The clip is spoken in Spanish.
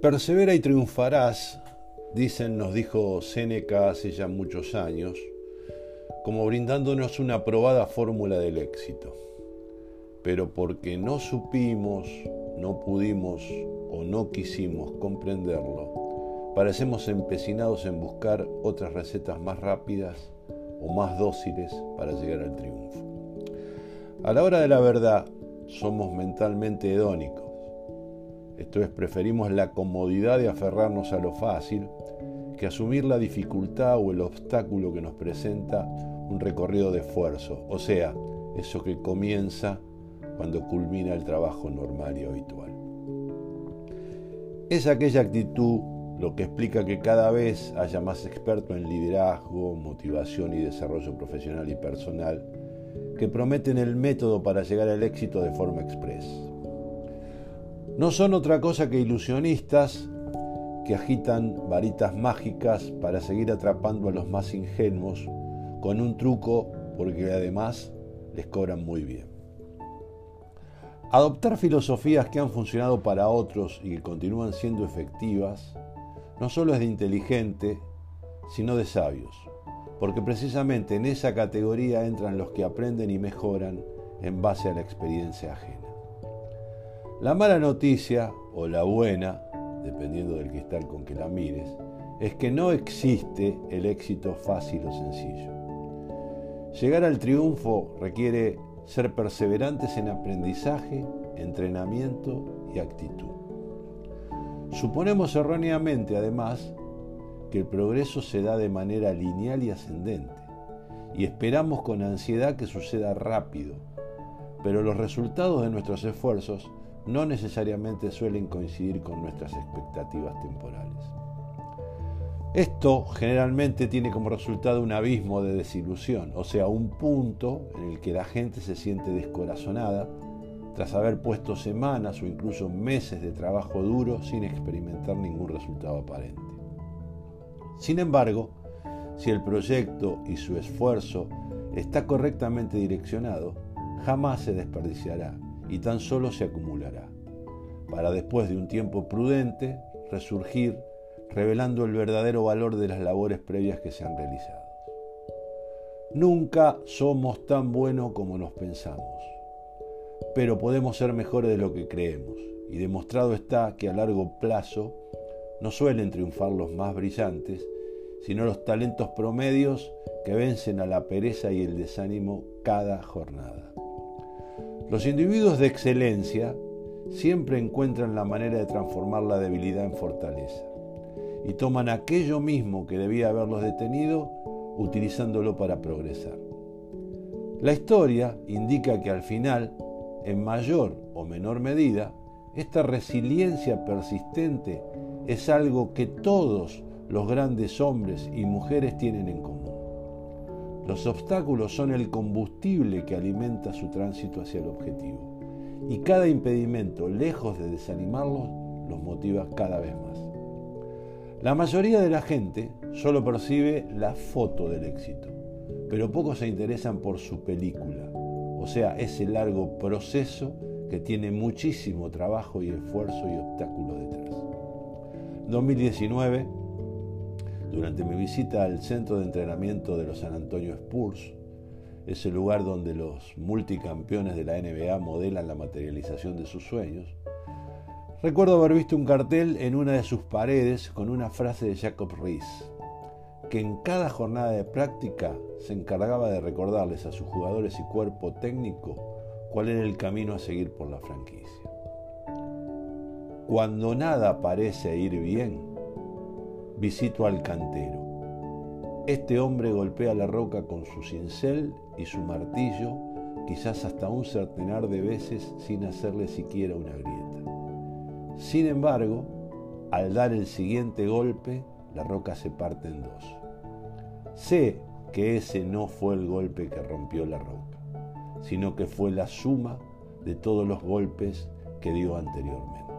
Persevera y triunfarás, dicen, nos dijo Séneca hace ya muchos años, como brindándonos una probada fórmula del éxito. Pero porque no supimos, no pudimos o no quisimos comprenderlo, parecemos empecinados en buscar otras recetas más rápidas o más dóciles para llegar al triunfo. A la hora de la verdad, somos mentalmente hedónicos esto es, preferimos la comodidad de aferrarnos a lo fácil que asumir la dificultad o el obstáculo que nos presenta un recorrido de esfuerzo, o sea, eso que comienza cuando culmina el trabajo normal y habitual. Es aquella actitud lo que explica que cada vez haya más expertos en liderazgo, motivación y desarrollo profesional y personal que prometen el método para llegar al éxito de forma expresa no son otra cosa que ilusionistas que agitan varitas mágicas para seguir atrapando a los más ingenuos con un truco porque además les cobran muy bien. Adoptar filosofías que han funcionado para otros y que continúan siendo efectivas no solo es de inteligente, sino de sabios, porque precisamente en esa categoría entran los que aprenden y mejoran en base a la experiencia ajena. La mala noticia, o la buena, dependiendo del cristal con que la mires, es que no existe el éxito fácil o sencillo. Llegar al triunfo requiere ser perseverantes en aprendizaje, entrenamiento y actitud. Suponemos erróneamente, además, que el progreso se da de manera lineal y ascendente, y esperamos con ansiedad que suceda rápido, pero los resultados de nuestros esfuerzos no necesariamente suelen coincidir con nuestras expectativas temporales. Esto generalmente tiene como resultado un abismo de desilusión, o sea, un punto en el que la gente se siente descorazonada tras haber puesto semanas o incluso meses de trabajo duro sin experimentar ningún resultado aparente. Sin embargo, si el proyecto y su esfuerzo está correctamente direccionado, jamás se desperdiciará y tan solo se acumulará, para después de un tiempo prudente resurgir revelando el verdadero valor de las labores previas que se han realizado. Nunca somos tan buenos como nos pensamos, pero podemos ser mejores de lo que creemos, y demostrado está que a largo plazo no suelen triunfar los más brillantes, sino los talentos promedios que vencen a la pereza y el desánimo cada jornada. Los individuos de excelencia siempre encuentran la manera de transformar la debilidad en fortaleza y toman aquello mismo que debía haberlos detenido utilizándolo para progresar. La historia indica que al final, en mayor o menor medida, esta resiliencia persistente es algo que todos los grandes hombres y mujeres tienen en común. Los obstáculos son el combustible que alimenta su tránsito hacia el objetivo. Y cada impedimento, lejos de desanimarlos, los motiva cada vez más. La mayoría de la gente solo percibe la foto del éxito, pero pocos se interesan por su película, o sea, ese largo proceso que tiene muchísimo trabajo y esfuerzo y obstáculo detrás. 2019 durante mi visita al centro de entrenamiento de los San Antonio Spurs, ese lugar donde los multicampeones de la NBA modelan la materialización de sus sueños, recuerdo haber visto un cartel en una de sus paredes con una frase de Jacob Rees, que en cada jornada de práctica se encargaba de recordarles a sus jugadores y cuerpo técnico cuál era el camino a seguir por la franquicia. Cuando nada parece ir bien, visito al cantero. Este hombre golpea la roca con su cincel y su martillo, quizás hasta un centenar de veces sin hacerle siquiera una grieta. Sin embargo, al dar el siguiente golpe, la roca se parte en dos. Sé que ese no fue el golpe que rompió la roca, sino que fue la suma de todos los golpes que dio anteriormente.